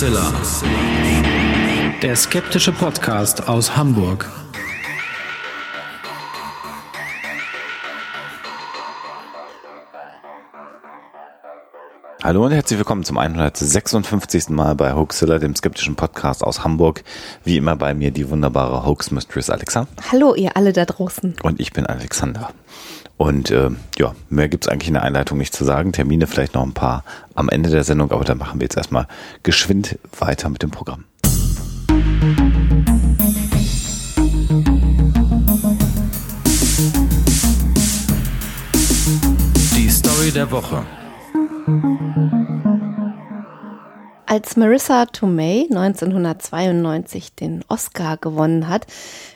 Hoaxilla. Der skeptische Podcast aus Hamburg. Hallo und herzlich willkommen zum 156. Mal bei Hoaxilla, dem skeptischen Podcast aus Hamburg. Wie immer bei mir die wunderbare Hoax Mistress Alexa. Hallo ihr alle da draußen. Und ich bin Alexander. Und äh, ja, mehr gibt's eigentlich in der Einleitung nicht zu sagen. Termine vielleicht noch ein paar am Ende der Sendung, aber dann machen wir jetzt erstmal geschwind weiter mit dem Programm. Die Story der Woche. Als Marissa Tomei 1992 den Oscar gewonnen hat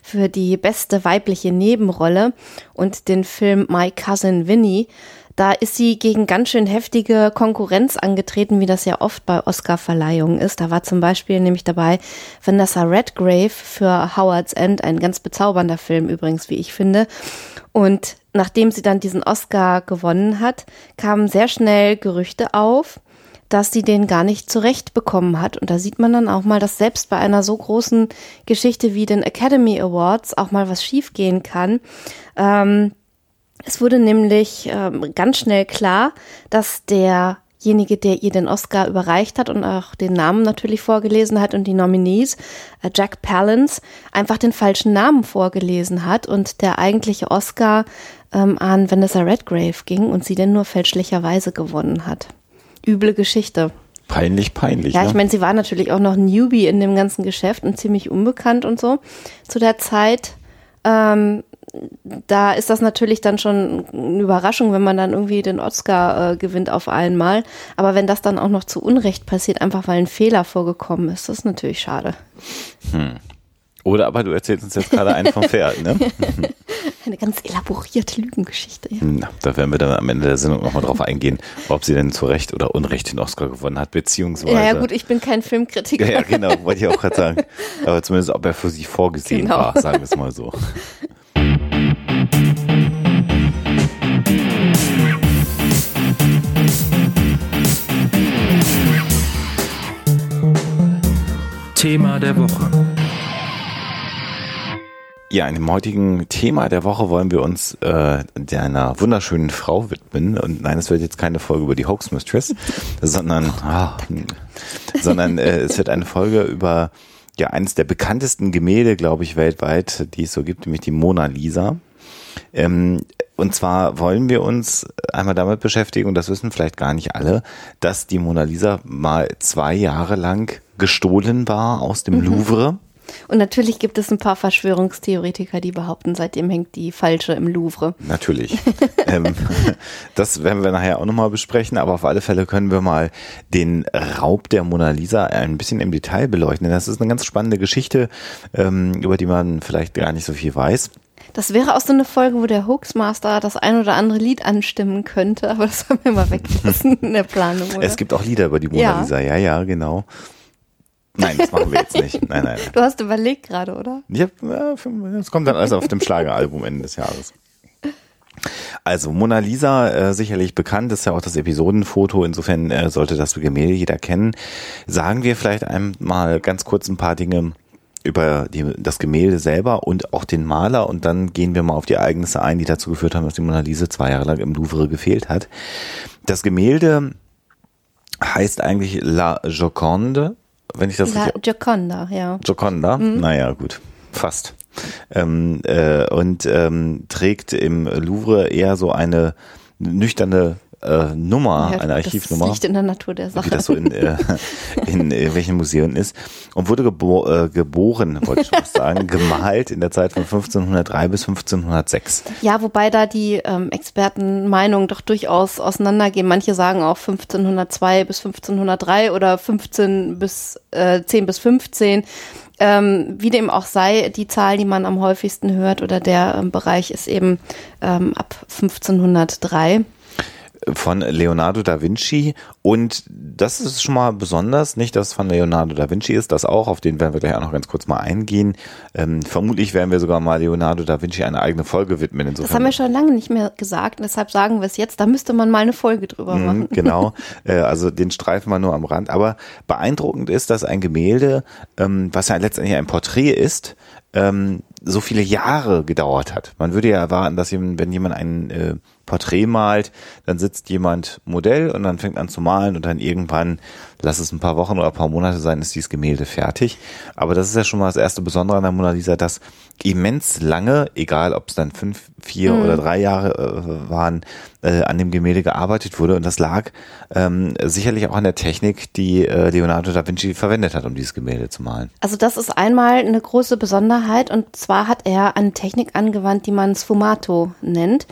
für die beste weibliche Nebenrolle und den Film My Cousin Vinny, da ist sie gegen ganz schön heftige Konkurrenz angetreten, wie das ja oft bei Oscar-Verleihungen ist. Da war zum Beispiel nämlich dabei Vanessa Redgrave für Howard's End, ein ganz bezaubernder Film übrigens, wie ich finde. Und nachdem sie dann diesen Oscar gewonnen hat, kamen sehr schnell Gerüchte auf, dass sie den gar nicht zurecht bekommen hat. Und da sieht man dann auch mal, dass selbst bei einer so großen Geschichte wie den Academy Awards auch mal was schiefgehen kann. Ähm, es wurde nämlich ähm, ganz schnell klar, dass derjenige, der ihr den Oscar überreicht hat und auch den Namen natürlich vorgelesen hat und die Nominees, äh, Jack Palance, einfach den falschen Namen vorgelesen hat und der eigentliche Oscar ähm, an Vanessa Redgrave ging und sie denn nur fälschlicherweise gewonnen hat. Üble Geschichte. Peinlich, peinlich. Ja, ne? ich meine, sie war natürlich auch noch Newbie in dem ganzen Geschäft und ziemlich unbekannt und so zu der Zeit. Ähm, da ist das natürlich dann schon eine Überraschung, wenn man dann irgendwie den Oscar äh, gewinnt auf einmal. Aber wenn das dann auch noch zu Unrecht passiert, einfach weil ein Fehler vorgekommen ist, das ist natürlich schade. Hm. Oder aber du erzählst uns jetzt gerade einen vom Pferd, ne? Eine ganz elaborierte Lügengeschichte. Ja. Na, da werden wir dann am Ende der Sendung nochmal drauf eingehen, ob sie denn zu Recht oder Unrecht den Oscar gewonnen hat, beziehungsweise. Ja, ja, gut, ich bin kein Filmkritiker. Ja, ja, genau, wollte ich auch gerade sagen. Aber zumindest, ob er für sie vorgesehen Genau. war, sagen wir es mal so. Thema der Woche. Ja, in dem heutigen Thema der Woche wollen wir uns äh, einer wunderschönen Frau widmen. Und nein, es wird jetzt keine Folge über die Hoax Mistress, sondern, ah, sondern äh, es wird eine Folge über ja eines der bekanntesten Gemälde, glaube ich, weltweit, die es so gibt, nämlich die Mona Lisa. Ähm, und zwar wollen wir uns einmal damit beschäftigen, und das wissen vielleicht gar nicht alle, dass die Mona Lisa mal zwei Jahre lang gestohlen war aus dem Louvre. Und natürlich gibt es ein paar Verschwörungstheoretiker, die behaupten, seitdem hängt die falsche im Louvre. Natürlich. ähm, das werden wir nachher auch nochmal besprechen, aber auf alle Fälle können wir mal den Raub der Mona Lisa ein bisschen im Detail beleuchten. Das ist eine ganz spannende Geschichte, ähm, über die man vielleicht gar nicht so viel weiß. Das wäre auch so eine Folge, wo der Hoaxmaster das ein oder andere Lied anstimmen könnte, aber das haben wir mal weggelassen in der Planung. Oder? Es gibt auch Lieder über die Mona Ja. Lisa, ja, ja, genau. Nein, das machen wir jetzt nicht. Nein, nein. Du hast überlegt gerade, oder? Ja, das kommt dann alles auf dem Schlageralbum Ende des Jahres. Also Mona Lisa, äh, sicherlich bekannt, ist ja auch das Episodenfoto, insofern äh, sollte das Gemälde jeder kennen. Sagen wir vielleicht einmal ganz kurz ein paar Dinge über die, das Gemälde selber und auch den Maler und dann gehen wir mal auf die Ereignisse ein, die dazu geführt haben, dass die Mona Lisa zwei Jahre lang im Louvre gefehlt hat. Das Gemälde heißt eigentlich La Joconde, wenn ich das La richtig Gioconda, ja. Joconda, Mhm. naja, gut, fast. Ähm, äh, und ähm, trägt im Louvre eher so eine nüchterne äh, Nummer, ja eine Das Archivnummer, liegt in der Natur der Sache. wie das so in, äh, in äh, welchen Museen ist. Und wurde gebo äh, geboren, wollte ich schon sagen, gemalt in der Zeit von 1503 bis 1506. Ja, wobei da die ähm, Expertenmeinungen doch durchaus auseinandergehen. Manche sagen auch 1502 bis 1503 oder 15 bis äh, 10 bis 15. Ähm, wie dem auch sei, die Zahl, die man am häufigsten hört oder der ähm, Bereich ist eben ähm, ab 1503. von Leonardo da Vinci und das ist schon mal besonders, nicht, dass es von Leonardo da Vinci ist, das auch, auf den werden wir gleich auch noch ganz kurz mal eingehen. Ähm, vermutlich werden wir sogar mal Leonardo da Vinci eine eigene Folge widmen. Insofern. Das haben wir schon lange nicht mehr gesagt, deshalb sagen wir es jetzt, da müsste man mal eine Folge drüber mhm, machen. Mhm, genau, äh, also den streifen wir nur am Rand, aber beeindruckend ist, dass ein Gemälde, ähm, was ja letztendlich ein Porträt ist, ähm, so viele Jahre gedauert hat. Man würde ja erwarten, dass jemand, wenn jemand ein äh, Porträt malt, dann sitzt jemand Modell und dann fängt an zu malen und dann irgendwann, lass es ein paar Wochen oder ein paar Monate sein, ist dieses Gemälde fertig. Aber das ist ja schon mal das erste Besondere an der Mona Lisa, dass immens lange, egal ob es dann fünf, vier mhm. oder drei Jahre äh, waren, äh, an dem Gemälde gearbeitet wurde. Und das lag ähm, sicherlich auch an der Technik, die äh, Leonardo da Vinci verwendet hat, um dieses Gemälde zu malen. Also das ist einmal eine große Besonderheit und zwar hat er eine Technik angewandt, die man Sfumato nennt.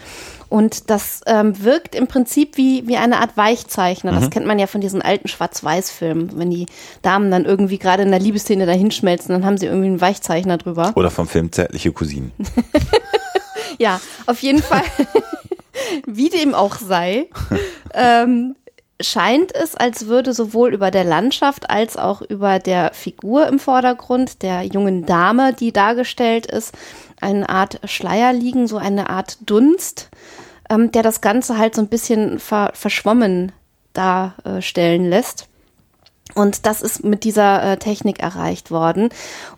Und das ähm, wirkt im Prinzip wie, wie eine Art Weichzeichner. Das mhm. kennt man ja von diesen alten Schwarz-Weiß-Filmen. Wenn die Damen dann irgendwie gerade in der Liebesszene dahinschmelzen, dann haben sie irgendwie einen Weichzeichner drüber. Oder vom Film Zärtliche Cousinen. ja, auf jeden Fall. wie dem auch sei. ähm, scheint es, als würde sowohl über der Landschaft als auch über der Figur im Vordergrund, der jungen Dame, die dargestellt ist, eine Art Schleier liegen, so eine Art Dunst, ähm, der das Ganze halt so ein bisschen ver verschwommen darstellen lässt. Und das ist mit dieser äh, Technik erreicht worden.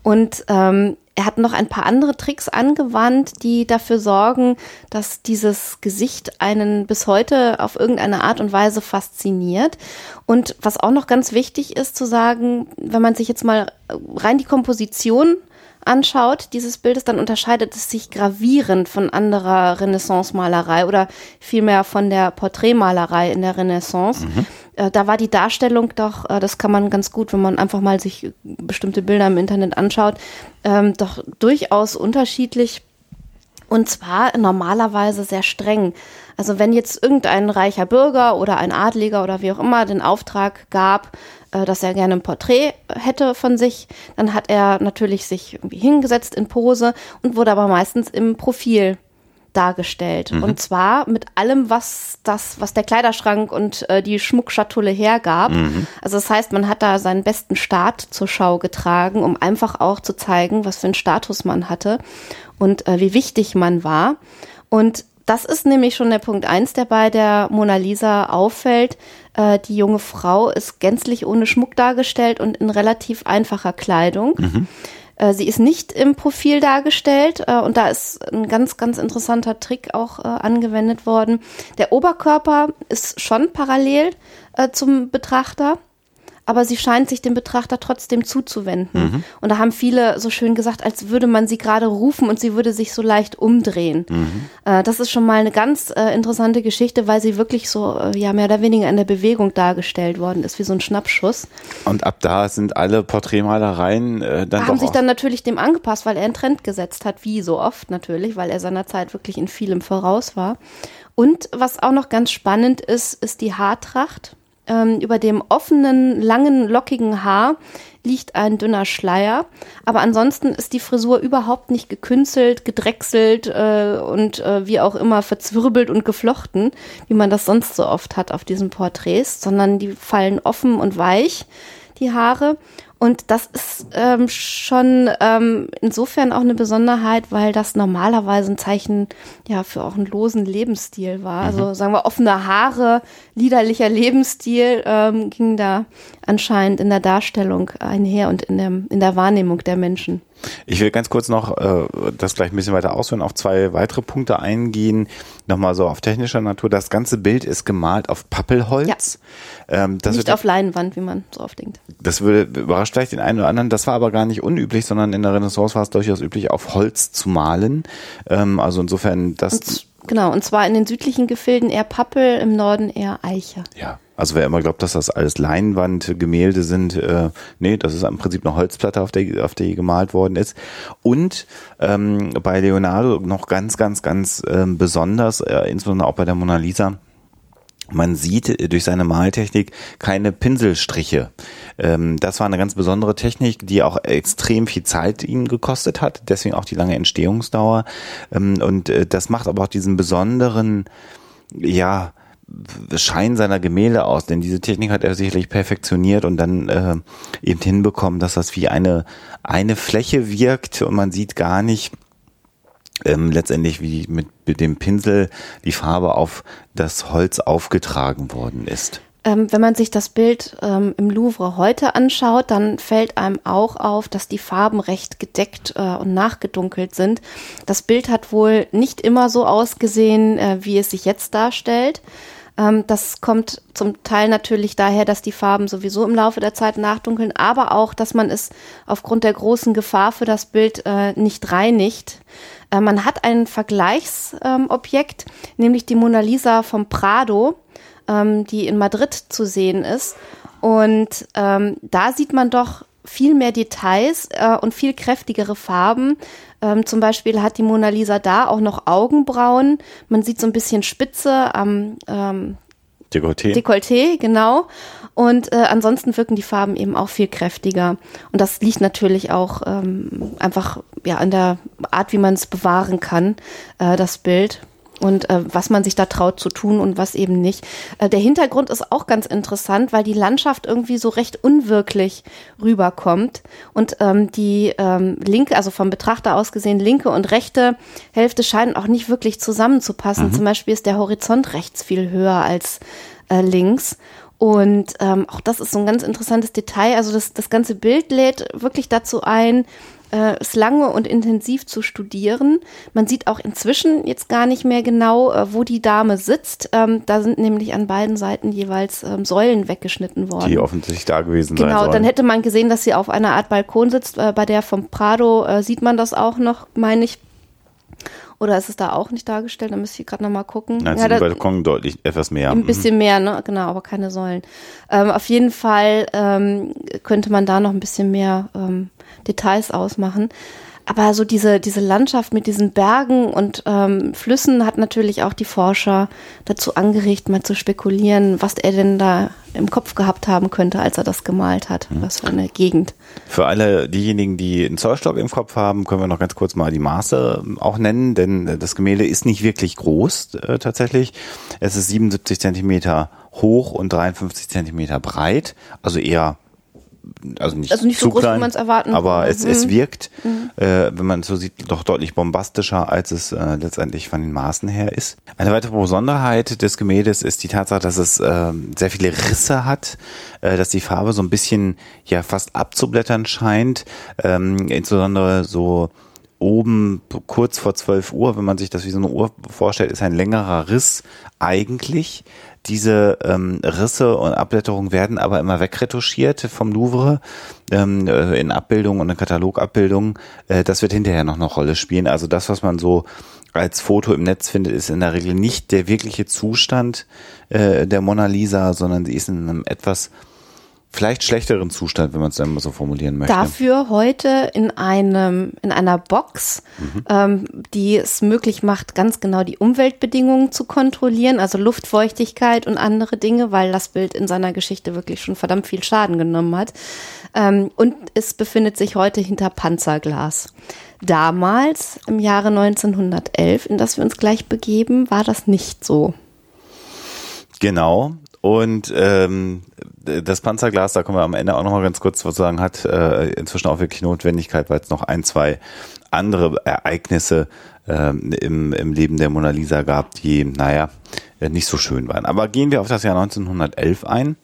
Und ähm, er hat noch ein paar andere Tricks angewandt, die dafür sorgen, dass dieses Gesicht einen bis heute auf irgendeine Art und Weise fasziniert. Und was auch noch ganz wichtig ist zu sagen, wenn man sich jetzt mal rein die Komposition anschaut, dieses Bildes, dann unterscheidet es sich gravierend von anderer Renaissance-Malerei oder vielmehr von der Porträtmalerei in der Renaissance. Mhm. Äh, da war die Darstellung doch, äh, das kann man ganz gut, wenn man einfach mal sich bestimmte Bilder im Internet anschaut, ähm, doch durchaus unterschiedlich. Und zwar normalerweise sehr streng. Also wenn jetzt irgendein reicher Bürger oder ein Adliger oder wie auch immer den Auftrag gab, dass er gerne ein Porträt hätte von sich. Dann hat er natürlich sich irgendwie hingesetzt in Pose und wurde aber meistens im Profil dargestellt. Mhm. Und zwar mit allem, was das, was der Kleiderschrank und äh, die Schmuckschatulle hergab. Mhm. Also das heißt, man hat da seinen besten Start zur Schau getragen, um einfach auch zu zeigen, was für einen Status man hatte und äh, wie wichtig man war. Und das ist nämlich schon der Punkt eins, der bei der Mona Lisa auffällt. Äh, die junge Frau ist gänzlich ohne Schmuck dargestellt und in relativ einfacher Kleidung. Mhm. Äh, sie ist nicht im Profil dargestellt äh, und da ist ein ganz, ganz interessanter Trick auch äh, angewendet worden. Der Oberkörper ist schon parallel äh, zum Betrachter aber sie scheint sich dem Betrachter trotzdem zuzuwenden. Mhm. Und da haben viele so schön gesagt, als würde man sie gerade rufen und sie würde sich so leicht umdrehen. Mhm. Äh, das ist schon mal eine ganz äh, interessante Geschichte, weil sie wirklich so, äh, ja, mehr oder weniger in der Bewegung dargestellt worden ist, wie so ein Schnappschuss. Und ab da sind alle Porträtmalereien äh, dann. Haben sich dann natürlich dem angepasst, weil er einen Trend gesetzt hat, wie so oft natürlich, weil er seiner Zeit wirklich in vielem voraus war. Und was auch noch ganz spannend ist, ist die Haartracht. Ähm, über dem offenen, langen, lockigen Haar liegt ein dünner Schleier. Aber ansonsten ist die Frisur überhaupt nicht gekünstelt, gedrechselt äh, und äh, wie auch immer verzwirbelt und geflochten, wie man das sonst so oft hat auf diesen Porträts, sondern die fallen offen und weich, die Haare. Und das ist ähm, schon ähm, insofern auch eine Besonderheit, weil das normalerweise ein Zeichen ja für auch einen losen Lebensstil war. Also mhm. Also sagen wir offene Haare, liederlicher Lebensstil ähm, ging da anscheinend in der Darstellung einher und in der, in der Wahrnehmung der Menschen. Ich will ganz kurz noch äh, das gleich ein bisschen weiter ausführen, auf zwei weitere Punkte eingehen. Nochmal so auf technischer Natur. Das ganze Bild ist gemalt auf Pappelholz. Ja. Ähm, Nicht auf Leinwand, wie man so oft denkt. Das würde überrascht vielleicht den einen oder anderen. Das war aber gar nicht unüblich, sondern in der Renaissance war es durchaus üblich, auf Holz zu malen. Ähm, also insofern das. Und, genau, und zwar in den südlichen Gefilden eher Pappel, im Norden eher Eiche. Ja. Also wer immer glaubt, dass das alles Leinwandgemälde sind, äh, nee, das ist im Prinzip eine Holzplatte, auf der, auf der gemalt worden ist. Und ähm, bei Leonardo noch ganz, ganz, ganz ähm, besonders, äh, insbesondere auch bei der Mona Lisa, man sieht durch seine Maltechnik keine Pinselstriche. Ähm, das war eine ganz besondere Technik, die auch extrem viel Zeit ihn gekostet hat, deswegen auch die lange Entstehungsdauer. Ähm, und äh, das macht aber auch diesen besonderen, ja, Schein seiner Gemälde aus, denn diese Technik hat er sicherlich perfektioniert und dann äh, eben hinbekommen, dass das wie eine eine Fläche wirkt und man sieht gar nicht ähm, letztendlich wie mit, dem Pinsel die Farbe auf das Holz aufgetragen worden ist. Ähm, wenn man sich das Bild ähm, im Louvre heute anschaut, dann fällt einem auch auf, dass die Farben recht gedeckt äh, und nachgedunkelt sind. Das Bild hat wohl nicht immer so ausgesehen, äh, wie es sich jetzt darstellt. Ähm, das kommt zum Teil natürlich daher, dass die Farben sowieso im Laufe der Zeit nachdunkeln, aber auch, dass man es aufgrund der großen Gefahr für das Bild äh, nicht reinigt. Äh, man hat ein Vergleichsobjekt, nämlich die Mona Lisa vom Prado ähm, die in Madrid zu sehen ist. Und ähm, da sieht man doch viel mehr Details äh, und viel kräftigere Farben. Ähm, zum Beispiel hat die Mona Lisa da auch noch Augenbrauen. Man sieht so ein bisschen Spitze am ähm, Dekolleté. Dekolleté, genau. Und äh, ansonsten wirken die Farben eben auch viel kräftiger. Und das liegt natürlich auch ähm, einfach ja an der Art, wie man es bewahren kann, äh, das Bild und äh, was man sich da traut zu tun und was eben nicht. Äh, der Hintergrund ist auch ganz interessant, weil die Landschaft irgendwie so recht unwirklich rüberkommt und ähm, die ähm, linke, also vom Betrachter aus gesehen, linke und rechte Hälfte scheinen auch nicht wirklich zusammenzupassen. Mhm. Zum Beispiel ist der Horizont rechts viel höher als äh, links. Und ähm, auch das ist so ein ganz interessantes Detail. Also das, das ganze Bild lädt wirklich dazu ein, äh, es lange und intensiv zu studieren. Man sieht auch inzwischen jetzt gar nicht mehr genau, äh, wo die Dame sitzt. Ähm, da sind nämlich an beiden Seiten jeweils ähm, Säulen weggeschnitten worden. Die offensichtlich da gewesen genau, sein Genau, dann hätte man gesehen, dass sie auf einer Art Balkon sitzt. Äh, bei der vom Prado äh, sieht man das auch noch, meine ich. Oder ist es da auch nicht dargestellt? Da müsste ich gerade nochmal gucken. Nein, ja, da, Balkon deutlich etwas mehr. Ein bisschen mehr, ne? Genau, aber keine Säulen. Ähm, auf jeden Fall ähm, könnte man da noch ein bisschen mehr ähm, Details ausmachen. Aber so diese, diese Landschaft mit diesen Bergen und ähm, Flüssen hat natürlich auch die Forscher dazu angeregt, mal zu spekulieren, was er denn da im Kopf gehabt haben könnte, als er das gemalt hat. Mhm. Was für eine Gegend. Für alle diejenigen, die einen Zollstock im Kopf haben, können wir noch ganz kurz mal die Maße ähm, auch nennen, denn das Gemälde ist nicht wirklich groß äh, tatsächlich. Es ist 77 Zentimeter hoch und 53 Zentimeter breit, also eher also nicht, also nicht so groß, klein, wie man es erwarten aber es, mhm. es wirkt, mhm. äh, wenn man es so sieht, doch deutlich bombastischer, als es äh, letztendlich von den Maßen her ist. Eine weitere Besonderheit des Gemäldes ist die Tatsache, dass es äh, sehr viele Risse hat, äh, dass die Farbe so ein bisschen ja fast abzublättern scheint, ähm, insbesondere so oben kurz vor 12 Uhr, wenn man sich das wie so eine Uhr vorstellt, ist ein längerer Riss eigentlich. Diese ähm, Risse und Abblätterungen werden aber immer wegretuschiert vom Louvre ähm, äh, in Abbildungen und in Katalogabbildungen. Äh, das wird hinterher noch eine Rolle spielen. Also das, was man so als Foto im Netz findet, ist in der Regel nicht der wirkliche Zustand äh, der Mona Lisa, sondern sie ist in einem etwas vielleicht schlechteren Zustand, wenn man es dann mal so formulieren möchte. Dafür heute in einem in einer Box, mhm. ähm, die es möglich macht, ganz genau die Umweltbedingungen zu kontrollieren, also Luftfeuchtigkeit und andere Dinge, weil das Bild in seiner Geschichte wirklich schon verdammt viel Schaden genommen hat. Ähm, und es befindet sich heute hinter Panzerglas. Damals, im Jahre 1911, in das wir uns gleich begeben, war das nicht so. Genau. Und ähm, das Panzerglas, da kommen wir am Ende auch nochmal ganz kurz zu sagen, hat äh, inzwischen auch wirklich Notwendigkeit, weil es noch ein, zwei andere Ereignisse äh, im, im Leben der Mona Lisa gab, die, naja, nicht so schön waren. Aber gehen wir auf das Jahr 1911 ein.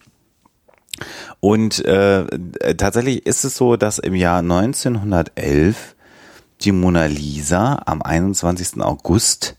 Und äh, tatsächlich ist es so, dass im Jahr 1911 die Mona Lisa am 21. August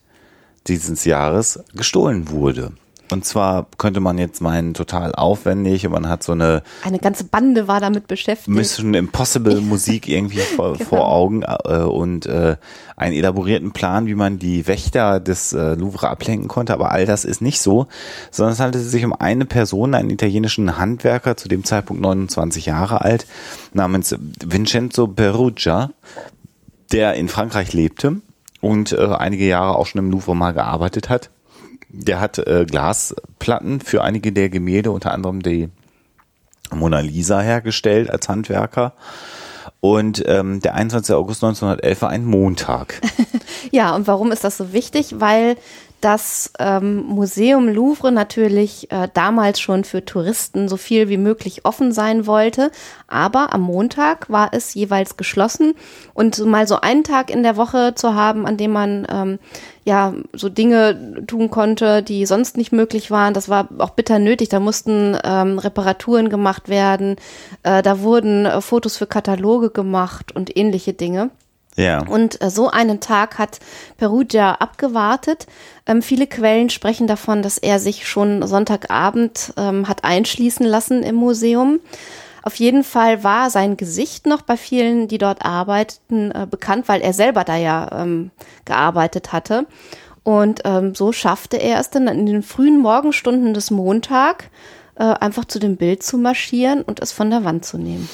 dieses Jahres gestohlen wurde. Und zwar könnte man jetzt meinen, total aufwendig und man hat so eine. Eine ganze Bande war damit beschäftigt. Mission Impossible Musik irgendwie vor, genau. vor Augen äh, und äh, einen elaborierten Plan, wie man die Wächter des äh, Louvre ablenken konnte. Aber all das ist nicht so, sondern es handelte sich um eine Person, einen italienischen Handwerker, zu dem Zeitpunkt 29 Jahre alt, namens Vincenzo Perugia, der in Frankreich lebte und äh, einige Jahre auch schon im Louvre mal gearbeitet hat der hat äh, Glasplatten für einige der Gemälde, unter anderem die Mona Lisa hergestellt als Handwerker. Und ähm, der 21. August 1911 war ein Montag. ja, und warum ist das so wichtig? Weil das ähm, Museum Louvre natürlich äh, damals schon für Touristen so viel wie möglich offen sein wollte. Aber am Montag war es jeweils geschlossen und mal so einen Tag in der Woche zu haben, an dem man ähm, ja so Dinge tun konnte, die sonst nicht möglich waren, das war auch bitter nötig. Da mussten ähm, Reparaturen gemacht werden, äh, da wurden äh, Fotos für Kataloge gemacht und ähnliche Dinge. Ja. Und äh, so einen Tag hat Perugia abgewartet. Ähm, viele Quellen sprechen davon, dass er sich schon Sonntagabend ähm, hat einschließen lassen im Museum. Auf jeden Fall war sein Gesicht noch bei vielen, die dort arbeiteten, äh, bekannt, weil er selber da ja ähm, gearbeitet hatte. Und ähm, so schaffte er es dann in den frühen Morgenstunden des Montag, äh, einfach zu dem Bild zu marschieren und es von der Wand zu nehmen.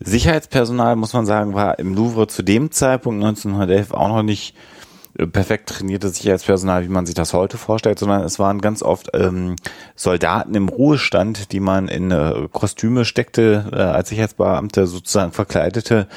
Sicherheitspersonal, muss man sagen, war im Louvre zu dem Zeitpunkt 1911 auch noch nicht äh, perfekt trainiertes Sicherheitspersonal, wie man sich das heute vorstellt, sondern es waren ganz oft ähm, Soldaten im Ruhestand, die man in äh, Kostüme steckte, äh, als Sicherheitsbeamte sozusagen verkleidete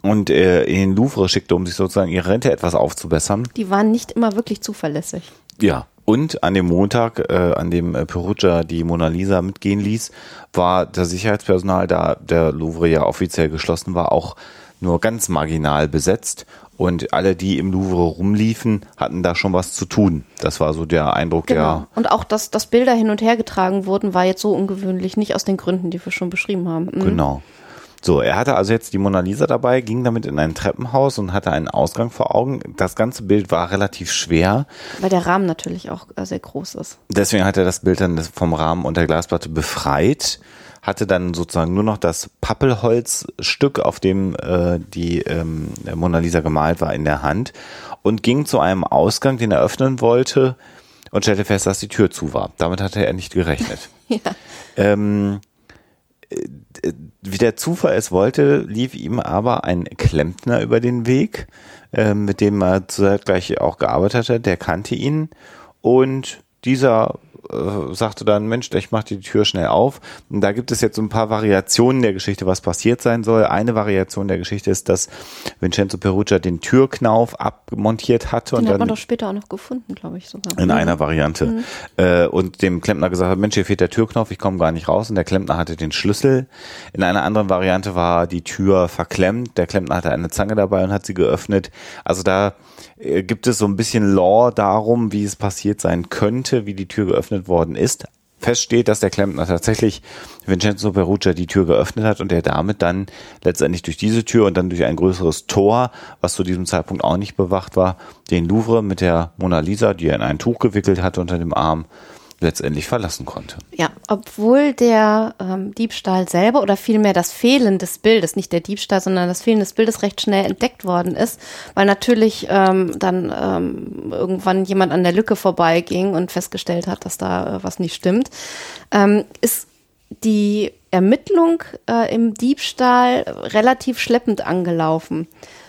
und äh, in den Louvre schickte, um sich sozusagen ihre Rente etwas aufzubessern. Die waren nicht immer wirklich zuverlässig. Ja, und an dem Montag, äh, an dem äh, Perugia die Mona Lisa mitgehen ließ, war das Sicherheitspersonal, da der Louvre ja offiziell geschlossen war, auch nur ganz marginal besetzt. Und alle, die im Louvre rumliefen, hatten da schon was zu tun. Das war so der Eindruck, Genau. der. Und auch, dass, dass Bilder hin und her getragen wurden, war jetzt so ungewöhnlich, nicht aus den Gründen, die wir schon beschrieben haben. Mhm. Genau. So, er hatte also jetzt die Mona Lisa dabei, ging damit in ein Treppenhaus und hatte einen Ausgang vor Augen. Das ganze Bild war relativ schwer. Weil der Rahmen natürlich auch äh, sehr groß ist. Deswegen hat er das Bild dann vom Rahmen und der Glasplatte befreit, hatte dann sozusagen nur noch das Pappelholzstück, auf dem äh, die ähm, Mona Lisa gemalt war, in der Hand und ging zu einem Ausgang, den er öffnen wollte und stellte fest, dass die Tür zu war. Damit hatte er nicht gerechnet. Ja. Ähm, äh, wie der Zufall es wollte, lief ihm aber ein Klempner über den Weg, äh, mit dem er zeitgleich auch gearbeitet hatte. Der kannte ihn und dieser äh, sagte dann, Mensch, ich mache die Tür schnell auf. Und da gibt es jetzt so ein paar Variationen der Geschichte, was passiert sein soll. Eine Variation der Geschichte ist, dass Vincenzo Perugia den Türknauf abmontiert hatte Den und hat man doch später auch noch gefunden, glaube ich sogar. in Mhm. einer Variante. Äh, und dem Klempner gesagt hat, Mensch, hier fehlt der Türknopf, ich komme gar nicht raus. Und der Klempner hatte den Schlüssel. In einer anderen Variante war die Tür verklemmt. Der Klempner hatte eine Zange dabei und hat sie geöffnet. Also da äh, gibt es so ein bisschen Lore darum, wie es passiert sein könnte, wie die Tür geöffnet worden ist. Fest steht, dass der Klempner tatsächlich Vincenzo Perugia die Tür geöffnet hat und er damit dann letztendlich durch diese Tür und dann durch ein größeres Tor, was zu diesem Zeitpunkt auch nicht bewacht war, den Louvre mit der Mona Lisa, die er in ein Tuch gewickelt hatte unter dem Arm, letztendlich verlassen konnte. Ja, obwohl der ähm, Diebstahl selber oder vielmehr das Fehlen des Bildes, nicht der Diebstahl, sondern das Fehlen des Bildes recht schnell entdeckt worden ist, weil natürlich ähm, dann ähm, irgendwann jemand an der Lücke vorbeiging und festgestellt hat, dass da äh, was nicht stimmt, ähm, ist die Ermittlung äh, im Diebstahl relativ schleppend angelaufen.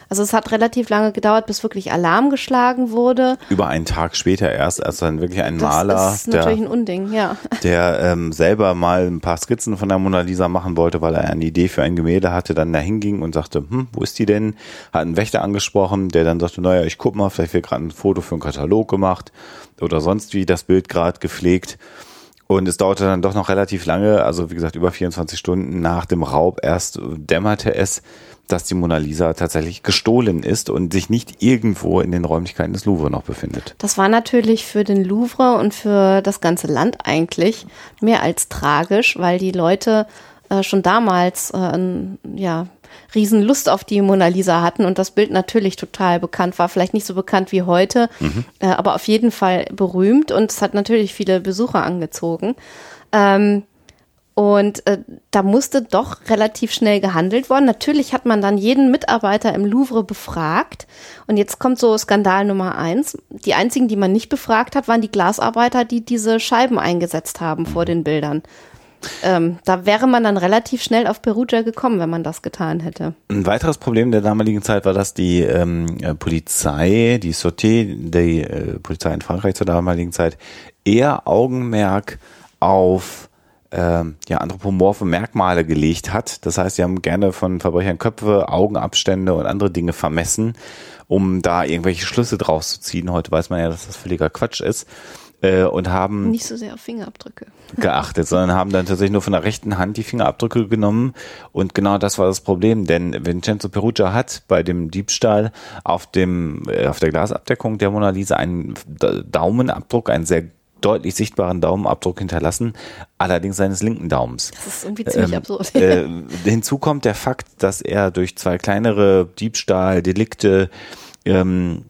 Also es hat relativ lange gedauert, bis wirklich Alarm geschlagen wurde. Über einen Tag später erst, als dann wirklich ein Das Maler, ist natürlich der, ein Unding, ja. der ähm, selber mal ein paar Skizzen von der Mona Lisa machen wollte, weil er eine Idee für ein Gemälde hatte, dann da hinging und sagte, hm, wo ist die denn? Hat einen Wächter angesprochen, der dann sagte, naja, ich guck mal, vielleicht wird gerade ein Foto für einen Katalog gemacht oder sonst wie das Bild gerade gepflegt. Und es dauerte dann doch noch relativ lange, also wie gesagt, über 24 Stunden nach dem Raub erst dämmerte es, dass die Mona Lisa tatsächlich gestohlen ist und sich nicht irgendwo in den Räumlichkeiten des Louvre noch befindet. Das war natürlich für den Louvre und für das ganze Land eigentlich mehr als tragisch, weil die Leute äh, schon damals äh, ja, riesen Lust auf die Mona Lisa hatten und das Bild natürlich total bekannt war. Vielleicht nicht so bekannt wie heute, äh, aber auf jeden Fall berühmt und es hat natürlich viele Besucher angezogen. Ähm, und äh, da musste doch relativ schnell gehandelt worden. Natürlich hat man dann jeden Mitarbeiter im Louvre befragt. Und jetzt kommt so Skandal Nummer eins. Die einzigen, die man nicht befragt hat, waren die Glasarbeiter, die diese Scheiben eingesetzt haben vor den Bildern. Ähm, da wäre man dann relativ schnell auf Perugia gekommen, wenn man das getan hätte. Ein weiteres Problem der damaligen Zeit war, dass die ähm, äh, Polizei, die Sauté, die äh, Polizei in Frankreich zur damaligen Zeit, eher Augenmerk auf ähm, ja, anthropomorphe Merkmale gelegt hat. Das heißt, sie haben gerne von Verbrechern Köpfe, Augenabstände und andere Dinge vermessen, um da irgendwelche Schlüsse draus zu ziehen. Heute weiß man ja, dass das völliger Quatsch ist. Äh, und haben Nicht so sehr auf Fingerabdrücke. geachtet, sondern haben dann tatsächlich nur von der rechten Hand die Fingerabdrücke genommen. Und genau das war das Problem, denn Vincenzo Perugia hat bei dem Diebstahl auf dem äh, auf der Glasabdeckung der Mona Lisa einen Daumenabdruck, einen sehr deutlich sichtbaren Daumenabdruck hinterlassen, allerdings seines linken Daumens. Das ist irgendwie ziemlich Ähm, absurd. Äh, hinzu kommt der Fakt, dass er durch zwei kleinere Diebstahldelikte ähm,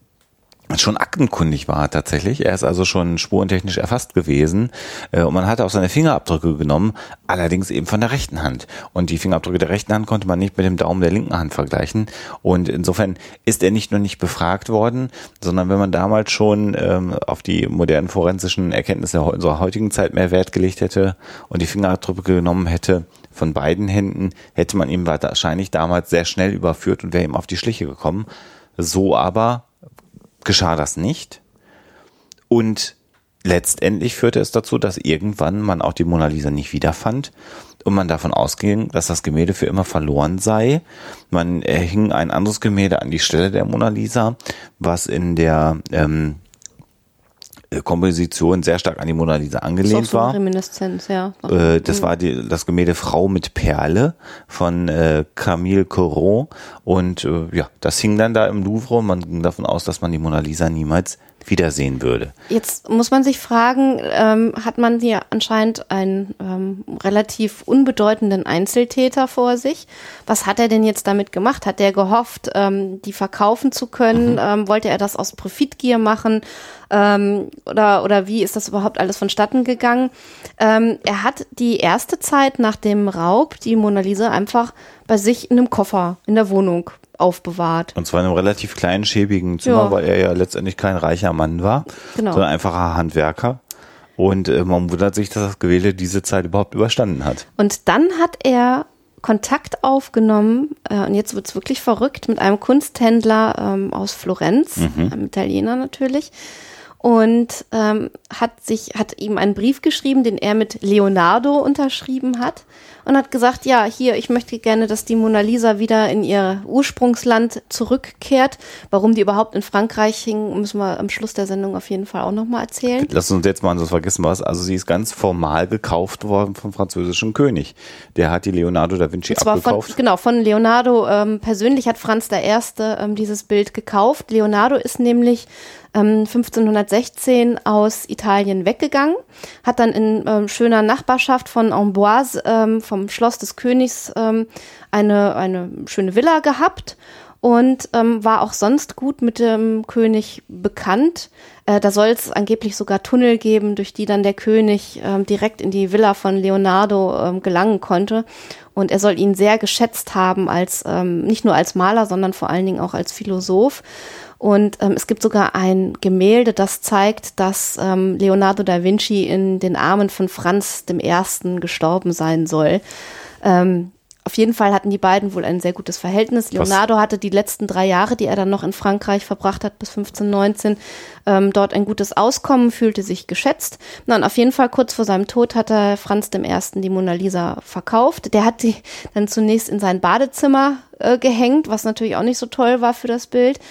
schon aktenkundig war tatsächlich. Er ist also schon spurentechnisch erfasst gewesen äh, und man hatte auch seine Fingerabdrücke genommen, allerdings eben von der rechten Hand. Und die Fingerabdrücke der rechten Hand konnte man nicht mit dem Daumen der linken Hand vergleichen. Und insofern ist er nicht nur nicht befragt worden, sondern wenn man damals schon ähm, auf die modernen forensischen Erkenntnisse unserer heutigen Zeit mehr Wert gelegt hätte und die Fingerabdrücke genommen hätte, von beiden Händen hätte man ihn wahrscheinlich damals sehr schnell überführt und wäre ihm auf die Schliche gekommen. So aber geschah das nicht. Und letztendlich führte es dazu, dass irgendwann man auch die Mona Lisa nicht wiederfand und man davon ausging, dass das Gemälde für immer verloren sei. Man äh, hing ein anderes Gemälde an die Stelle der Mona Lisa, was in der ähm, äh, Komposition sehr stark an die Mona Lisa Das angelehnt so eine war. Reminiszenz, ja. Äh, das war die, das Gemälde Frau mit Perle von äh, Camille Corot und äh, ja, das hing dann da im Louvre man ging davon aus, dass man die Mona Lisa niemals wiedersehen würde. Jetzt muss man sich fragen, ähm, hat man hier anscheinend einen ähm, relativ unbedeutenden Einzeltäter vor sich? Was hat er denn jetzt damit gemacht? Hat er gehofft, ähm, die verkaufen zu können? Mhm. Ähm, wollte er das aus Profitgier machen? Ähm, oder, oder wie ist das überhaupt alles vonstatten gegangen? Ähm, er hat die erste Zeit nach dem Raub die Mona Lisa einfach bei sich in einem Koffer in der Wohnung aufbewahrt. Und zwar in einem relativ kleinen, schäbigen Zimmer, Ja. weil er ja letztendlich kein reicher Mann war, Genau. sondern einfacher Handwerker. Und äh, man wundert sich, dass das Gemälde diese Zeit überhaupt überstanden hat. Und dann hat er Kontakt aufgenommen, äh, und jetzt wird's wirklich verrückt, mit einem Kunsthändler ähm, aus Florenz, einem Italiener natürlich, und ähm, hat sich, hat ihm einen Brief geschrieben, den er mit Leonardo unterschrieben hat und hat gesagt, ja, hier, ich möchte gerne, dass die Mona Lisa wieder in ihr Ursprungsland zurückkehrt. Warum die überhaupt in Frankreich hing, müssen wir am Schluss der Sendung auf jeden Fall auch nochmal erzählen. Lass uns jetzt mal, sonst vergessen was. Also sie ist ganz formal gekauft worden vom französischen König. Der hat die Leonardo da Vinci Und zwar von, abgekauft. genau, von Leonardo ähm, persönlich hat Franz I. Ähm, dieses Bild gekauft. Leonardo ist nämlich ähm, 1516 aus Italien weggegangen, hat dann in ähm, schöner Nachbarschaft von Amboise ähm, vom Schloss des Königs ähm, eine, eine schöne Villa gehabt und ähm, war auch sonst gut mit dem König bekannt. Äh, da soll es angeblich sogar Tunnel geben, durch die dann der König ähm, direkt in die Villa von Leonardo ähm, gelangen konnte. Und er soll ihn sehr geschätzt haben als ähm, nicht nur als Maler, sondern vor allen Dingen auch als Philosoph. Und ähm, es gibt sogar ein Gemälde, das zeigt, dass ähm, Leonardo da Vinci in den Armen von Franz I. gestorben sein soll. Ähm, auf jeden Fall hatten die beiden wohl ein sehr gutes Verhältnis. Leonardo hatte die letzten drei Jahre, die er dann noch in Frankreich verbracht hat, bis 1519, ähm, dort ein gutes Auskommen, fühlte sich geschätzt. Na, und auf jeden Fall kurz vor seinem Tod hat er Franz I. die Mona Lisa verkauft. Der hat die dann zunächst in sein Badezimmer äh, gehängt, was natürlich auch nicht so toll war für das Bild.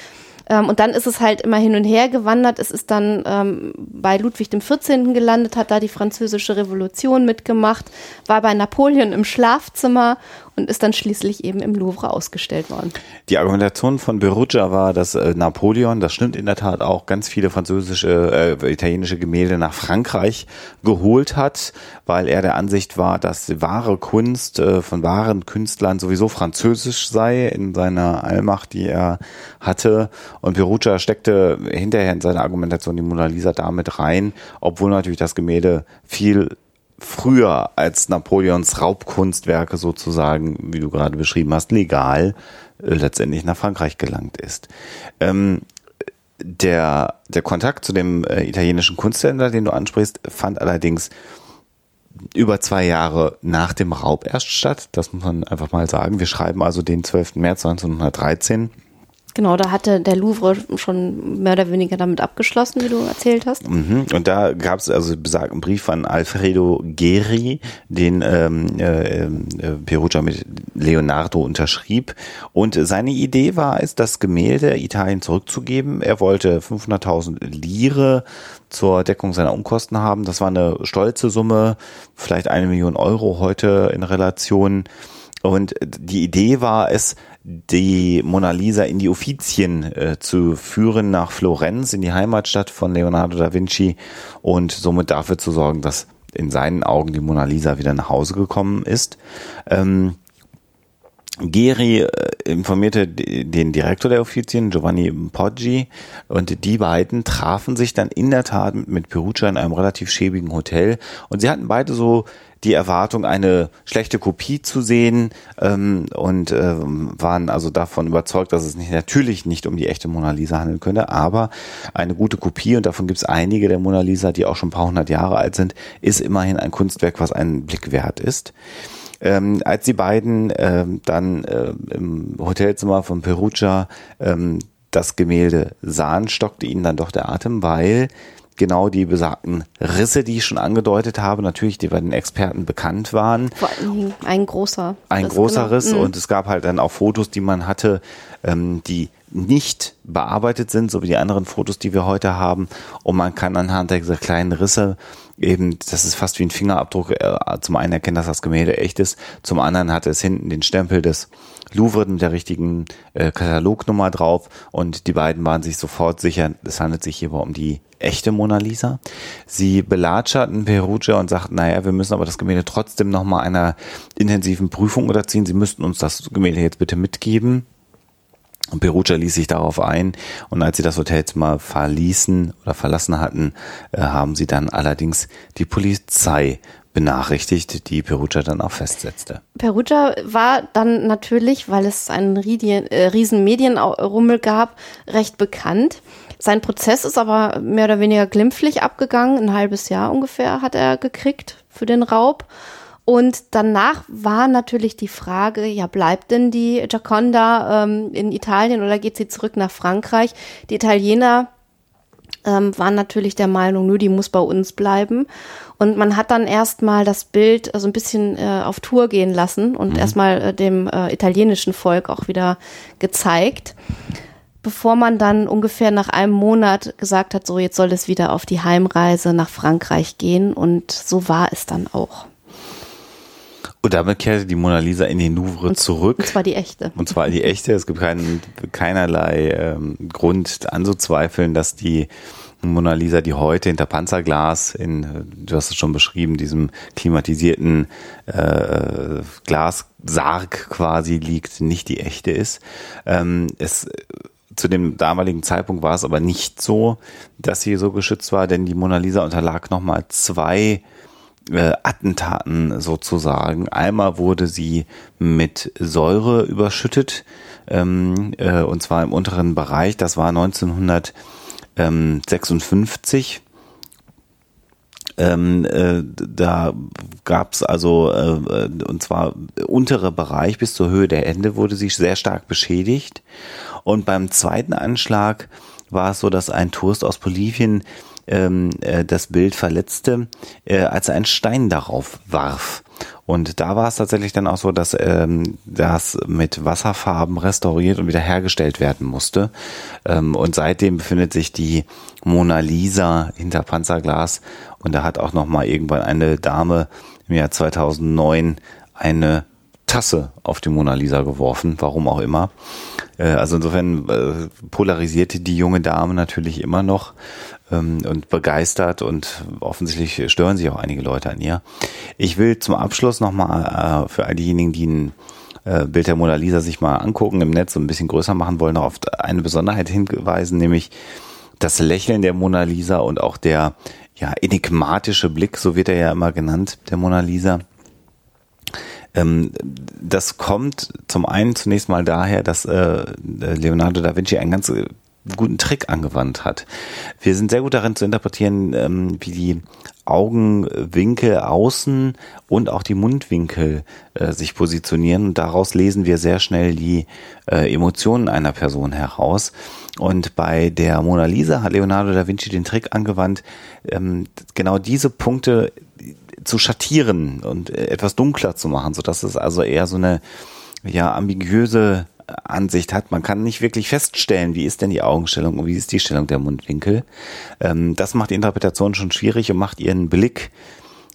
Ähm, und dann ist es halt immer hin und her gewandert. Es ist dann ähm, bei Ludwig XIV. gelandet, hat da die französische Revolution mitgemacht, war bei Napoleon im Schlafzimmer und ist dann schließlich eben im Louvre ausgestellt worden. Die Argumentation von Perugia war, dass äh, Napoleon, das stimmt in der Tat auch, ganz viele französische, äh, italienische Gemälde nach Frankreich geholt hat, weil er der Ansicht war, dass wahre Kunst äh, von wahren Künstlern sowieso französisch sei in seiner Allmacht, die er hatte. Und Perugia steckte hinterher in seiner Argumentation die Mona Lisa damit rein, obwohl natürlich das Gemälde viel früher als Napoleons Raubkunstwerke sozusagen, wie du gerade beschrieben hast, legal äh, letztendlich nach Frankreich gelangt ist. Ähm, der, der Kontakt zu dem äh, italienischen Kunsthändler, den du ansprichst, fand allerdings über zwei Jahre nach dem Raub erst statt. Das muss man einfach mal sagen. Wir schreiben also den 12. März 1913. Genau, da hatte der Louvre schon mehr oder weniger damit abgeschlossen, wie du erzählt hast. Mhm. Und da gab es also besagten Brief an Alfredo Geri, den ähm, äh, äh, Perugia mit Leonardo unterschrieb. Und seine Idee war es, das Gemälde Italien zurückzugeben. Er wollte 500.000 Lire zur Deckung seiner Umkosten haben. Das war eine stolze Summe, vielleicht eine Million Euro heute in Relation. Und die Idee war es, die Mona Lisa in die Uffizien äh, zu führen nach Florenz, in die Heimatstadt von Leonardo da Vinci und somit dafür zu sorgen, dass in seinen Augen die Mona Lisa wieder nach Hause gekommen ist. Ähm, Geri äh, informierte den Direktor der Uffizien, Giovanni Poggi, und die beiden trafen sich dann in der Tat mit Perugia in einem relativ schäbigen Hotel. Und sie hatten beide so die Erwartung, eine schlechte Kopie zu sehen ähm, und äh, waren also davon überzeugt, dass es nicht, natürlich nicht um die echte Mona Lisa handeln könnte, aber eine gute Kopie, und davon gibt es einige der Mona Lisa, die auch schon ein paar hundert Jahre alt sind, ist immerhin ein Kunstwerk, was einen Blick wert ist. Ähm, als die beiden ähm, dann äh, im Hotelzimmer von Perugia ähm, das Gemälde sahen, stockte ihnen dann doch der Atem, weil genau die besagten Risse, die ich schon angedeutet habe, natürlich, die bei den Experten bekannt waren. Ein großer. Ein Riss, großer genau. Riss mhm. und es gab halt dann auch Fotos, die man hatte, ähm, die nicht bearbeitet sind, so wie die anderen Fotos, die wir heute haben. Und man kann anhand dieser kleinen Risse eben, das ist fast wie ein Fingerabdruck, äh, zum einen erkennen, dass das Gemälde echt ist, zum anderen hat es hinten den Stempel des Louvre mit der richtigen äh, Katalognummer drauf und die beiden waren sich sofort sicher, es handelt sich hierbei um die echte Mona Lisa. Sie belatscherten Perugia und sagten, naja, wir müssen aber das Gemälde trotzdem nochmal einer intensiven Prüfung unterziehen. Sie müssten uns das Gemälde jetzt bitte mitgeben. Und Perugia ließ sich darauf ein und als sie das Hotelzimmer verließen oder verlassen hatten, äh, haben sie dann allerdings die Polizei benachrichtigt, die Perugia dann auch festsetzte. Perugia war dann natürlich, weil es einen äh, riesen Medienrummel gab, recht bekannt. Sein Prozess ist aber mehr oder weniger glimpflich abgegangen. Ein halbes Jahr ungefähr hat er gekriegt für den Raub. Und danach war natürlich die Frage, ja, bleibt denn die Gioconda ähm, in Italien oder geht sie zurück nach Frankreich? Die Italiener ähm, waren natürlich der Meinung, nur die muss bei uns bleiben. Und man hat dann erstmal das Bild so ein bisschen äh, auf Tour gehen lassen und mhm. erstmal äh, dem äh, italienischen Volk auch wieder gezeigt, bevor man dann ungefähr nach einem Monat gesagt hat, so jetzt soll es wieder auf die Heimreise nach Frankreich gehen. Und so war es dann auch. Und damit kehrte die Mona Lisa in den Louvre und, zurück. Und zwar die echte. Und zwar die echte. Es gibt keinen, keinerlei ähm, Grund anzuzweifeln, dass die Mona Lisa, die heute hinter Panzerglas in, du hast es schon beschrieben, diesem klimatisierten äh, Glassarg quasi liegt, nicht die echte ist. Ähm, es zu dem damaligen Zeitpunkt war es aber nicht so, dass sie so geschützt war, denn die Mona Lisa unterlag nochmal zwei äh, Attentaten sozusagen. Einmal wurde sie mit Säure überschüttet, ähm, äh, und zwar im unteren Bereich. Das war 1956. Ähm, äh, da gab es also, äh, und zwar untere Bereich bis zur Höhe der Ende wurde sie sehr stark beschädigt. Und beim zweiten Anschlag war es so, dass ein Tourist aus Bolivien ähm, äh, das Bild verletzte, äh, als er einen Stein darauf warf. Und da war es tatsächlich dann auch so, dass ähm, das mit Wasserfarben restauriert und wiederhergestellt werden musste. Ähm, und seitdem befindet sich die Mona Lisa hinter Panzerglas. Und da hat auch noch mal irgendwann eine Dame im Jahr 2009 eine Tasse auf die Mona Lisa geworfen, warum auch immer. Äh, also insofern äh, polarisierte die junge Dame natürlich immer noch ähm, und begeistert und offensichtlich stören sich auch einige Leute an ihr. Ich will zum Abschluss nochmal äh, für all diejenigen, die ein Bild der Mona Lisa sich mal angucken im Netz und ein bisschen größer machen wollen, noch auf eine Besonderheit hinweisen, nämlich das Lächeln der Mona Lisa und auch der ja, enigmatische Blick, so wird er ja immer genannt, der Mona Lisa ähm, das kommt zum einen zunächst mal daher, dass äh, Leonardo da Vinci einen ganz äh, guten Trick angewandt hat. Wir sind sehr gut darin zu interpretieren, ähm, wie die Augenwinkel außen und auch die Mundwinkel äh, sich positionieren. Und daraus lesen wir sehr schnell die äh, Emotionen einer Person heraus. Und bei der Mona Lisa hat Leonardo da Vinci den Trick angewandt, ähm, genau diese Punkte zu schattieren und äh, etwas dunkler zu machen, so dass es also eher so eine ja ambiguöse Ansicht hat. Man kann nicht wirklich feststellen, wie ist denn die Augenstellung und wie ist die Stellung der Mundwinkel. Ähm, das macht die Interpretation schon schwierig und macht ihren Blick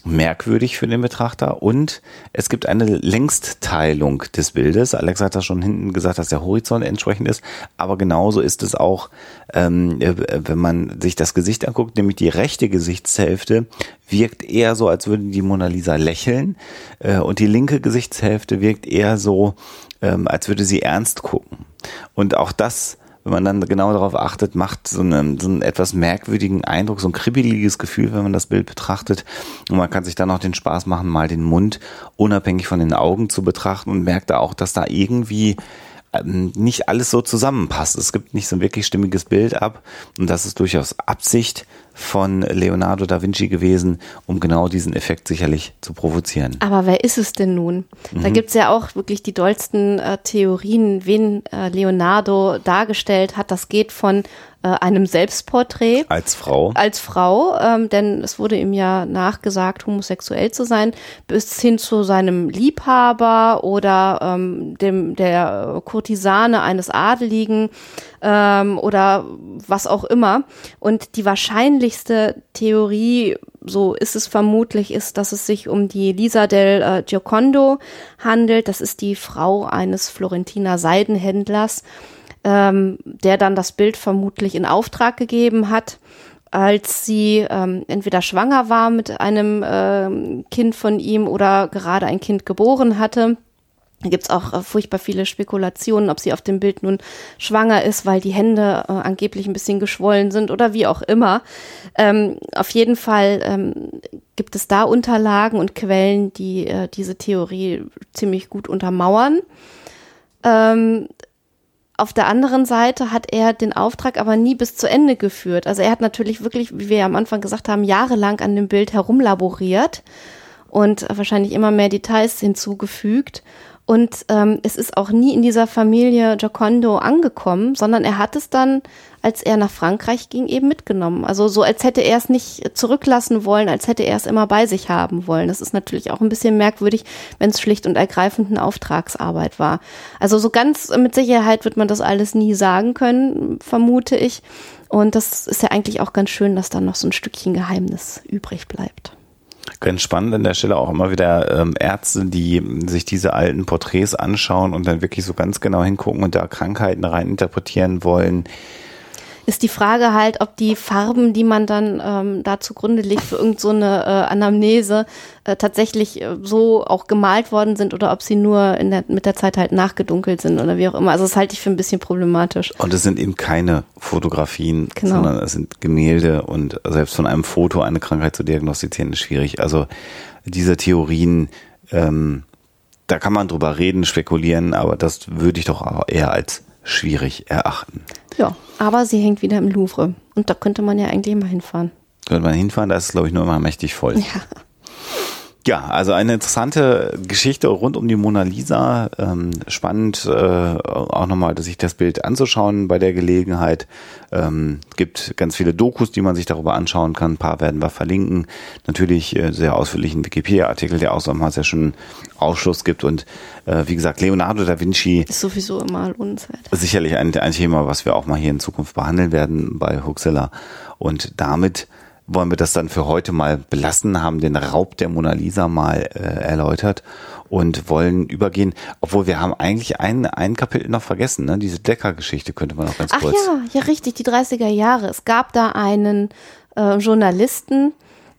merkwürdig für den Betrachter und es gibt eine Längstteilung des Bildes. Alex hat das schon hinten gesagt, dass der Horizont entsprechend ist, aber genauso ist es auch, ähm, äh, wenn man sich das Gesicht anguckt, nämlich die rechte Gesichtshälfte wirkt eher so, als würde die Mona Lisa lächeln äh, und die linke Gesichtshälfte wirkt eher so, ähm, als würde sie ernst gucken. Und auch das wenn man dann genau darauf achtet, macht so, eine, so einen etwas merkwürdigen Eindruck, so ein kribbeliges Gefühl, wenn man das Bild betrachtet. Und man kann sich dann auch den Spaß machen, mal den Mund unabhängig von den Augen zu betrachten und merkt da auch, dass da irgendwie ähm, nicht alles so zusammenpasst. Es gibt nicht so ein wirklich stimmiges Bild ab und das ist durchaus Absicht von Leonardo da Vinci gewesen, um genau diesen Effekt sicherlich zu provozieren. Aber wer ist es denn nun? Mhm. Da gibt's ja auch wirklich die dollsten äh, Theorien, wen äh, Leonardo dargestellt hat. Das geht von äh, einem Selbstporträt. Als Frau. Als Frau, ähm, denn es wurde ihm ja nachgesagt, homosexuell zu sein, bis hin zu seinem Liebhaber oder ähm, dem der Kurtisane eines Adeligen ähm, oder was auch immer. Und die wahrscheinlichste Theorie, so ist es vermutlich, ist, dass es sich um die Lisa del äh, Giocondo handelt. Das ist die Frau eines Florentiner Seidenhändlers, ähm, der dann das Bild vermutlich in Auftrag gegeben hat als sie ähm, entweder schwanger war mit einem äh, Kind von ihm oder gerade ein Kind geboren hatte. Da gibt's auch äh, furchtbar viele Spekulationen, ob sie auf dem Bild nun schwanger ist, weil die Hände äh, angeblich ein bisschen geschwollen sind oder wie auch immer. Ähm, auf jeden Fall ähm, gibt es da Unterlagen und Quellen, die äh, diese Theorie ziemlich gut untermauern. Ähm, auf der anderen Seite hat er den Auftrag aber nie bis zu Ende geführt. Also er hat natürlich wirklich, wie wir ja am Anfang gesagt haben, jahrelang an dem Bild herumlaboriert und wahrscheinlich immer mehr Details hinzugefügt. Und ähm, es ist auch nie in dieser Familie Giocondo angekommen, sondern er hat es dann, als er nach Frankreich ging, eben mitgenommen. Also so, als hätte er es nicht zurücklassen wollen, als hätte er es immer bei sich haben wollen. Das ist natürlich auch ein bisschen merkwürdig, wenn es schlicht und ergreifend eine Auftragsarbeit war. Also so ganz mit Sicherheit wird man das alles nie sagen können, vermute ich. Und das ist ja eigentlich auch ganz schön, dass da noch so ein Stückchen Geheimnis übrig bleibt. Ganz spannend an der Stelle auch immer wieder ähm, Ärzte, die sich diese alten Porträts anschauen und dann wirklich so ganz genau hingucken und da Krankheiten rein interpretieren wollen ist die Frage halt, ob die Farben, die man dann ähm, da zugrunde legt für irgendeine so eine, äh, Anamnese, äh, tatsächlich äh, so auch gemalt worden sind oder ob sie nur in der, mit der Zeit halt nachgedunkelt sind oder wie auch immer. Also das halte ich für ein bisschen problematisch. Und es sind eben keine Fotografien, genau. sondern es sind Gemälde und selbst von einem Foto eine Krankheit zu diagnostizieren ist schwierig. Also diese Theorien, ähm, da kann man drüber reden, spekulieren, aber das würde ich doch eher als schwierig erachten. Ja, aber sie hängt wieder im Louvre. Und da könnte man ja eigentlich mal hinfahren. Könnte man hinfahren, da ist es, glaube ich, nur immer mächtig voll. Ja. Ja, also eine interessante Geschichte rund um die Mona Lisa. Ähm, spannend, äh, auch nochmal, sich das Bild anzuschauen bei der Gelegenheit. Ähm, gibt ganz viele Dokus, die man sich darüber anschauen kann. Ein paar werden wir verlinken. Natürlich äh, sehr ausführlichen Wikipedia-Artikel, der auch nochmal sehr schön Ausschluss gibt. Und äh, wie gesagt, Leonardo da Vinci ist sowieso immer lohnenswert. Sicherlich ein, ein Thema, was wir auch mal hier in Zukunft behandeln werden bei Huxella. Und damit wollen wir das dann für heute mal belassen, haben den Raub der Mona Lisa mal äh, erläutert und wollen übergehen, obwohl wir haben eigentlich ein, ein Kapitel noch vergessen, ne? diese Decker-Geschichte könnte man noch ganz Ach kurz. Ach ja, ja richtig, die 30er Jahre. Es gab da einen äh, Journalisten,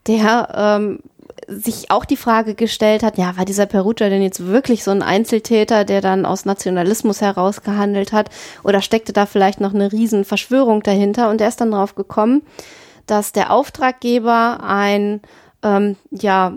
der ähm, sich auch die Frage gestellt hat, ja, war dieser Perugia denn jetzt wirklich so ein Einzeltäter, der dann aus Nationalismus heraus gehandelt hat? Oder steckte da vielleicht noch eine riesen Verschwörung dahinter? Und er ist dann drauf gekommen, dass der Auftraggeber ein ähm, ja,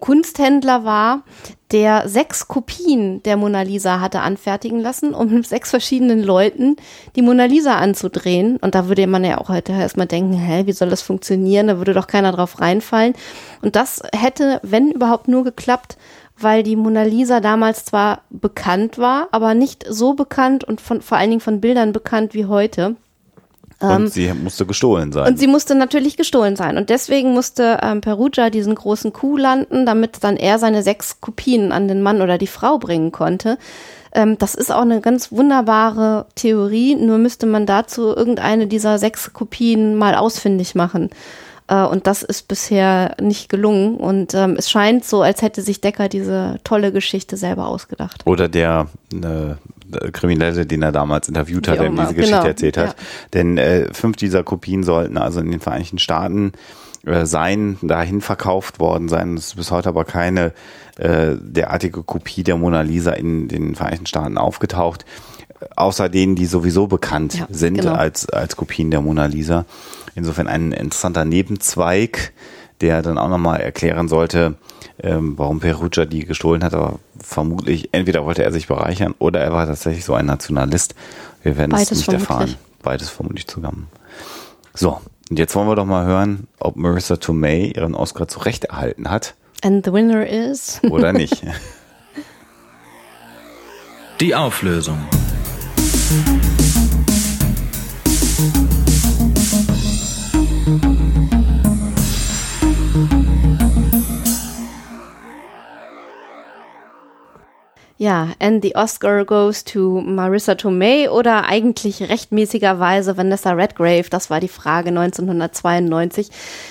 Kunsthändler war, der sechs Kopien der Mona Lisa hatte anfertigen lassen, um sechs verschiedenen Leuten die Mona Lisa anzudrehen. Und da würde man ja auch heute erstmal denken, hä, wie soll das funktionieren? Da würde doch keiner drauf reinfallen. Und das hätte, wenn überhaupt, nur geklappt, weil die Mona Lisa damals zwar bekannt war, aber nicht so bekannt und von, vor allen Dingen von Bildern bekannt wie heute. Und Ähm, sie musste gestohlen sein. und sie musste natürlich gestohlen sein. Und deswegen musste ähm, Perugia diesen großen Coup landen, damit dann er seine sechs Kopien an den Mann oder die Frau bringen konnte. Ähm, das ist auch eine ganz wunderbare Theorie, nur müsste man dazu irgendeine dieser sechs Kopien mal ausfindig machen. Äh, und das ist bisher nicht gelungen. Und ähm, es scheint so, als hätte sich Decker diese tolle Geschichte selber ausgedacht. Oder der äh, Kriminelle, den er damals interviewt hat, Wie der ihm diese Geschichte genau, erzählt hat. ja. Denn äh, fünf dieser Kopien sollten also in den Vereinigten Staaten äh, sein, dahin verkauft worden sein. Es ist bis heute aber keine äh, derartige Kopie der Mona Lisa in den Vereinigten Staaten aufgetaucht. Außer denen, die sowieso bekannt Ja, sind genau. als, als Kopien der Mona Lisa. Insofern ein interessanter Nebenzweig, der dann auch nochmal erklären sollte, ähm, warum Perugia die gestohlen hat, aber vermutlich entweder wollte er sich bereichern oder er war tatsächlich so ein Nationalist. Wir werden es Beides nicht vermutlich. erfahren. Beides vermutlich zusammen. So, und jetzt wollen wir doch mal hören, ob Marissa Tomei ihren Oscar zu Recht erhalten hat And the winner is. oder nicht. Die Auflösung. Ja, and the Oscar goes to Marissa Tomei oder eigentlich rechtmäßigerweise Vanessa Redgrave. Das war die Frage 1992.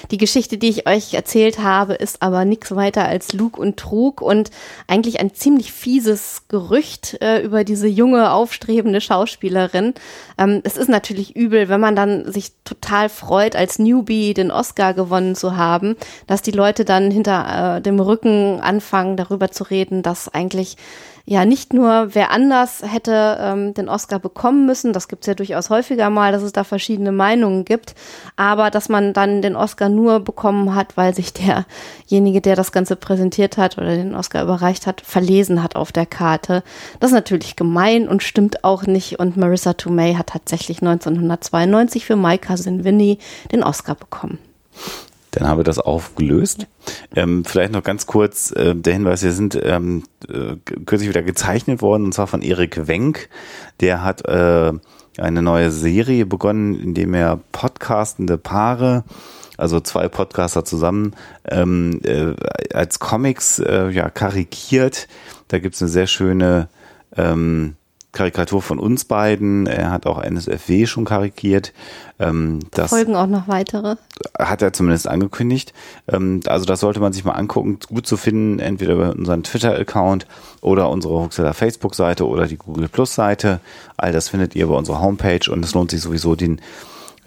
Die Geschichte, die ich euch erzählt habe, ist aber nichts weiter als Lug und Trug und eigentlich ein ziemlich fieses Gerücht äh, über diese junge, aufstrebende Schauspielerin. Ähm, es ist natürlich übel, wenn man dann sich total freut, als Newbie den Oscar gewonnen zu haben, dass die Leute dann hinter äh, dem Rücken anfangen, darüber zu reden, dass eigentlich ja nicht nur wer anders hätte ähm, den Oscar bekommen müssen, das gibt's ja durchaus häufiger mal, dass es da verschiedene Meinungen gibt, aber dass man dann den Oscar nur bekommen hat, weil sich derjenige, der das Ganze präsentiert hat oder den Oscar überreicht hat, verlesen hat auf der Karte. Das ist natürlich gemein und stimmt auch nicht und Marissa Tomei hat tatsächlich 1992 für My Cousin Vinny den Oscar bekommen. Dann haben wir das aufgelöst. Ähm, vielleicht noch ganz kurz äh, der Hinweis, wir sind ähm, äh, kürzlich wieder gezeichnet worden, und zwar von Erik Wenk. Der hat äh, eine neue Serie begonnen, in dem er podcastende Paare, also zwei Podcaster zusammen, ähm, äh, als Comics äh, ja, karikiert. Da gibt's eine sehr schöne ähm, Karikatur von uns beiden. Er hat auch NSFW schon karikiert. Ähm, das Folgen auch noch weitere. hat er zumindest angekündigt. Ähm, also das sollte man sich mal angucken. Gut zu finden, entweder über unseren Twitter-Account oder unsere Huxeller Facebook-Seite oder die Google Plus-Seite. All das findet ihr bei unserer Homepage und es lohnt sich sowieso den,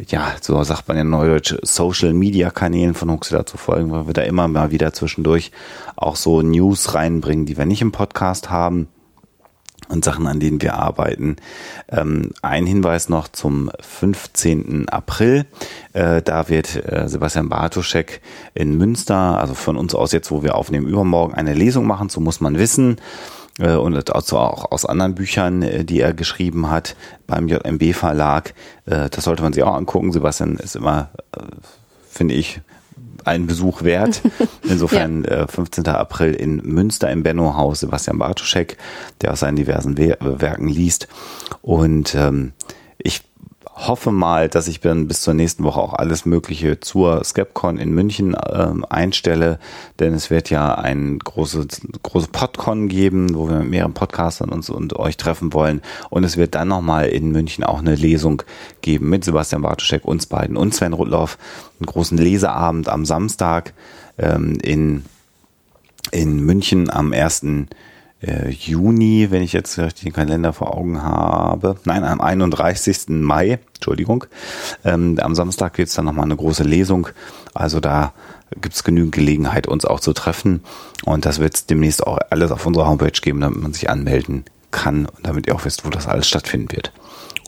ja, so sagt man ja neudeutsch, Social-Media-Kanälen von Huxeller zu folgen, weil wir da immer mal wieder zwischendurch auch so News reinbringen, die wir nicht im Podcast haben und Sachen, an denen wir arbeiten. Ähm, ein Hinweis noch zum 15. April. Äh, da wird äh, Sebastian Bartoschek in Münster, also von uns aus jetzt, wo wir aufnehmen, übermorgen eine Lesung machen, so muss man wissen. Äh, und also auch aus anderen Büchern, äh, die er geschrieben hat beim JMB Verlag. Äh, das sollte man sich auch angucken. Sebastian ist immer, finde ich, einen Besuch wert. Insofern äh, 15. April in Münster im Benno-Haus Sebastian Bartoschek, der aus seinen diversen We Werken liest. Und ähm, hoffe mal, dass ich dann bis zur nächsten Woche auch alles Mögliche zur Skepcon in München ähm, einstelle, denn es wird ja ein großes große Podcon geben, wo wir mit mehreren Podcastern uns und euch treffen wollen. Und es wird dann nochmal in München auch eine Lesung geben mit Sebastian Bartoschek, uns beiden und Sven Rudloff, einen großen Leseabend am Samstag ähm, in in München am 1 äh, Juni, wenn ich jetzt den Kalender vor Augen habe. Nein, am 31. Mai, Entschuldigung. Ähm, am Samstag gibt's dann nochmal eine große Lesung. Also da gibt's genügend Gelegenheit, uns auch zu treffen. Und das wird's demnächst auch alles auf unserer Homepage geben, damit man sich anmelden kann und damit ihr auch wisst, wo das alles stattfinden wird.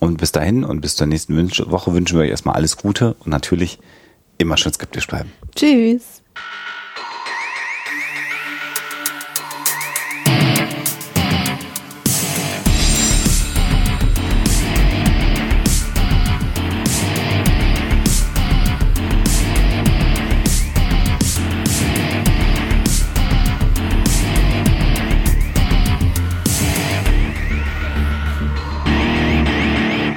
Und bis dahin und bis zur nächsten Woche wünschen wir euch erstmal alles Gute und natürlich immer schön skeptisch bleiben. Tschüss.